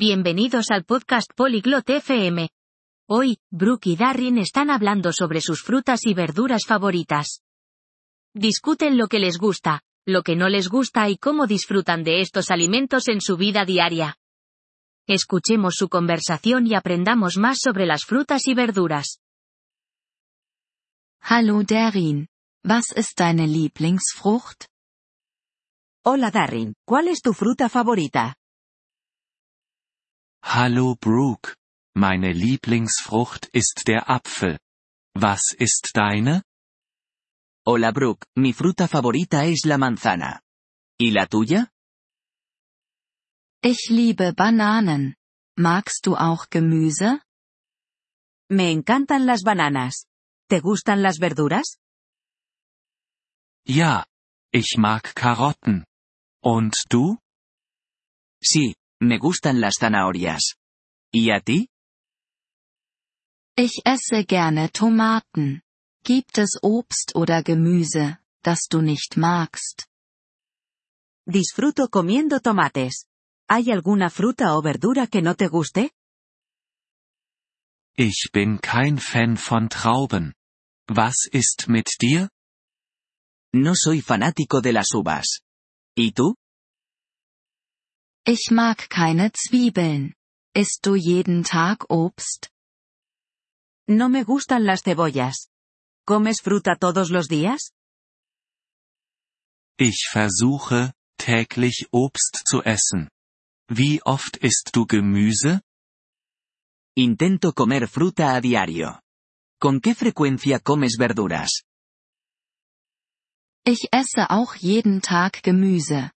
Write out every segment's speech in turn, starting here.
Bienvenidos al podcast Polyglot FM. Hoy, Brooke y Darren están hablando sobre sus frutas y verduras favoritas. Discuten lo que les gusta, lo que no les gusta y cómo disfrutan de estos alimentos en su vida diaria. Escuchemos su conversación y aprendamos más sobre las frutas y verduras. Hallo Darin. Was ist deine Lieblingsfrucht? Hola Darren, ¿cuál es tu fruta favorita? Hallo Brooke. Meine Lieblingsfrucht ist der Apfel. Was ist deine? Hola Brooke, mi fruta favorita es la manzana. ¿Y la tuya? Ich liebe Bananen. Magst du auch Gemüse? Me encantan las bananas. ¿Te gustan las verduras? Ja. Ich mag Karotten. Und du? Sí, me gustan las zanahorias. ¿Y a ti? Ich esse gerne Tomaten. Gibt es Obst oder Gemüse, das du nicht magst? Disfruto comiendo tomates. ¿Hay alguna fruta o verdura que no te guste? Ich bin kein Fan von Trauben. Was ist mit dir? No soy fanático de las uvas. ¿Y tú? Ich mag keine Zwiebeln. Isst du jeden Tag Obst? No me gustan las cebollas. ¿Comes fruta todos los días? Ich versuche, täglich Obst zu essen. Wie oft isst du Gemüse? Intento comer fruta a diario. ¿Con qué frecuencia comes verduras? Ich esse auch jeden Tag Gemüse.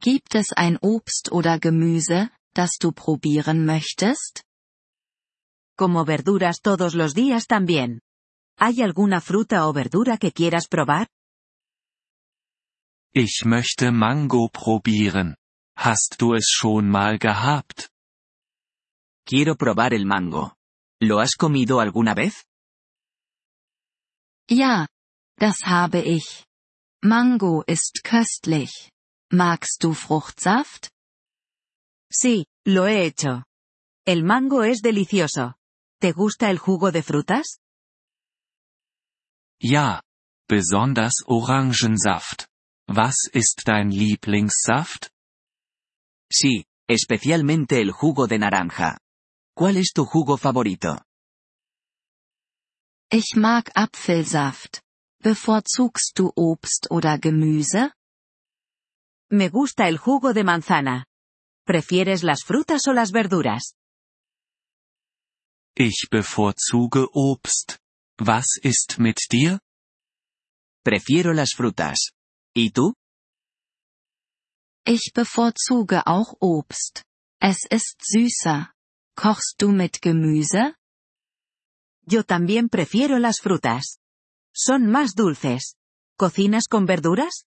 Gibt es ein Obst oder Gemüse, das du probieren möchtest? Como verduras todos los días también. ¿Hay alguna fruta o verdura que quieras probar? Ich möchte Mango probieren. Hast du es schon mal gehabt? Quiero probar el mango. ¿Lo has comido alguna vez? Ja, das habe ich. Mango ist köstlich. Magst du Fruchtsaft? Sí, lo he hecho. El mango es delicioso. ¿Te gusta el jugo de frutas? Ja. Besonders Orangensaft. Was ist dein Lieblingssaft? Sí, especialmente el jugo de naranja. ¿Cuál es tu jugo favorito? Ich mag Apfelsaft. Bevorzugst du Obst oder Gemüse? Me gusta el jugo de manzana. ¿Prefieres las frutas o las verduras? Ich bevorzuge Obst. Was ist mit dir? Prefiero las frutas. ¿Y tú? Ich bevorzuge auch Obst. Es ist süßer. Kochst du mit Gemüse? Yo también prefiero las frutas. Son más dulces. ¿Cocinas con verduras?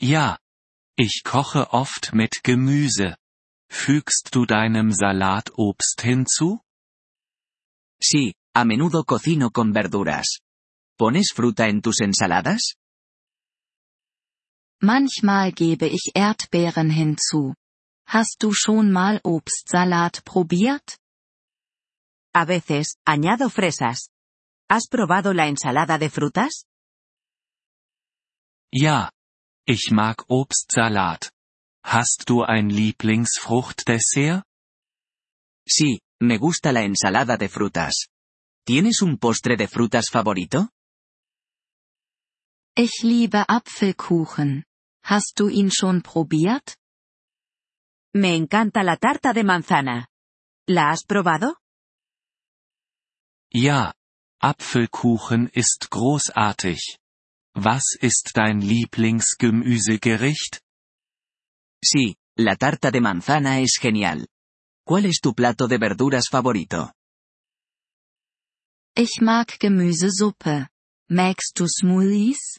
Ja. Ich koche oft mit Gemüse. Fügst du deinem Salat Obst hinzu? Sí, a menudo cocino con verduras. ¿Pones fruta en tus ensaladas? Manchmal gebe ich Erdbeeren hinzu. Hast du schon mal Obstsalat probiert? A veces, añado fresas. ¿Has probado la ensalada de frutas? Ja. Ich mag Obstsalat. Hast du ein Lieblingsfruchtdessert? Sí, me gusta la ensalada de frutas. ¿Tienes un postre de frutas favorito? Ich liebe Apfelkuchen. Hast du ihn schon probiert? Me encanta la tarta de manzana. ¿La has probado? Ja. Apfelkuchen ist großartig. Was ist dein Lieblingsgemüsegericht? Sí, la tarta de manzana es genial. ¿Cuál es tu plato de verduras favorito? Ich mag Gemüsesuppe. Magst du Smoothies?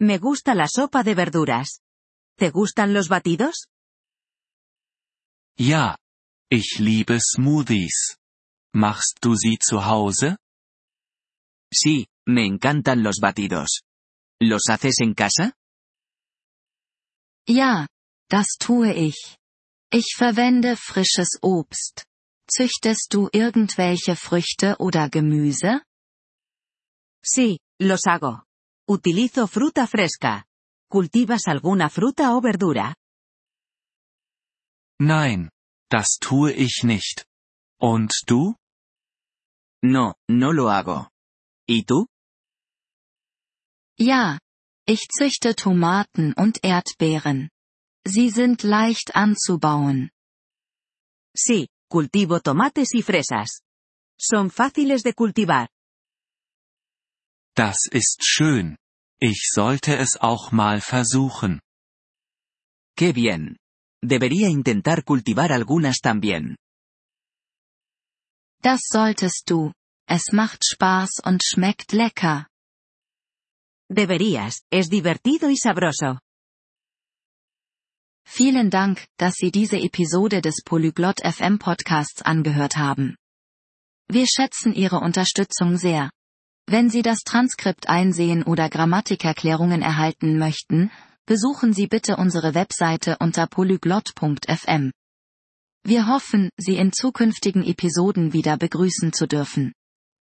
Me gusta la sopa de verduras. ¿Te gustan los batidos? Ja. Ich liebe Smoothies. Machst du sie zu Hause? Sí, me encantan los batidos. ¿Los haces en casa? Ja, das tue ich. Ich verwende frisches Obst. Züchtest du irgendwelche Früchte oder Gemüse? Sí, los hago. Utilizo fruta fresca. ¿Cultivas alguna fruta o verdura? Nein, das tue ich nicht. Und du? No, no lo hago. ¿Y tú? Ja. Ich züchte Tomaten und Erdbeeren. Sie sind leicht anzubauen. Sí, cultivo tomates y fresas. Son fáciles de cultivar. Das ist schön. Ich sollte es auch mal versuchen. Qué bien. Debería intentar cultivar algunas también. Das solltest du. Es macht Spaß und schmeckt lecker. Deberías, es divertido y sabroso. Vielen Dank, dass Sie diese Episode des Polyglot FM Podcasts angehört haben. Wir schätzen Ihre Unterstützung sehr. Wenn Sie das Transkript einsehen oder Grammatikerklärungen erhalten möchten, besuchen Sie bitte unsere Webseite unter polyglot.fm. Wir hoffen, Sie in zukünftigen Episoden wieder begrüßen zu dürfen.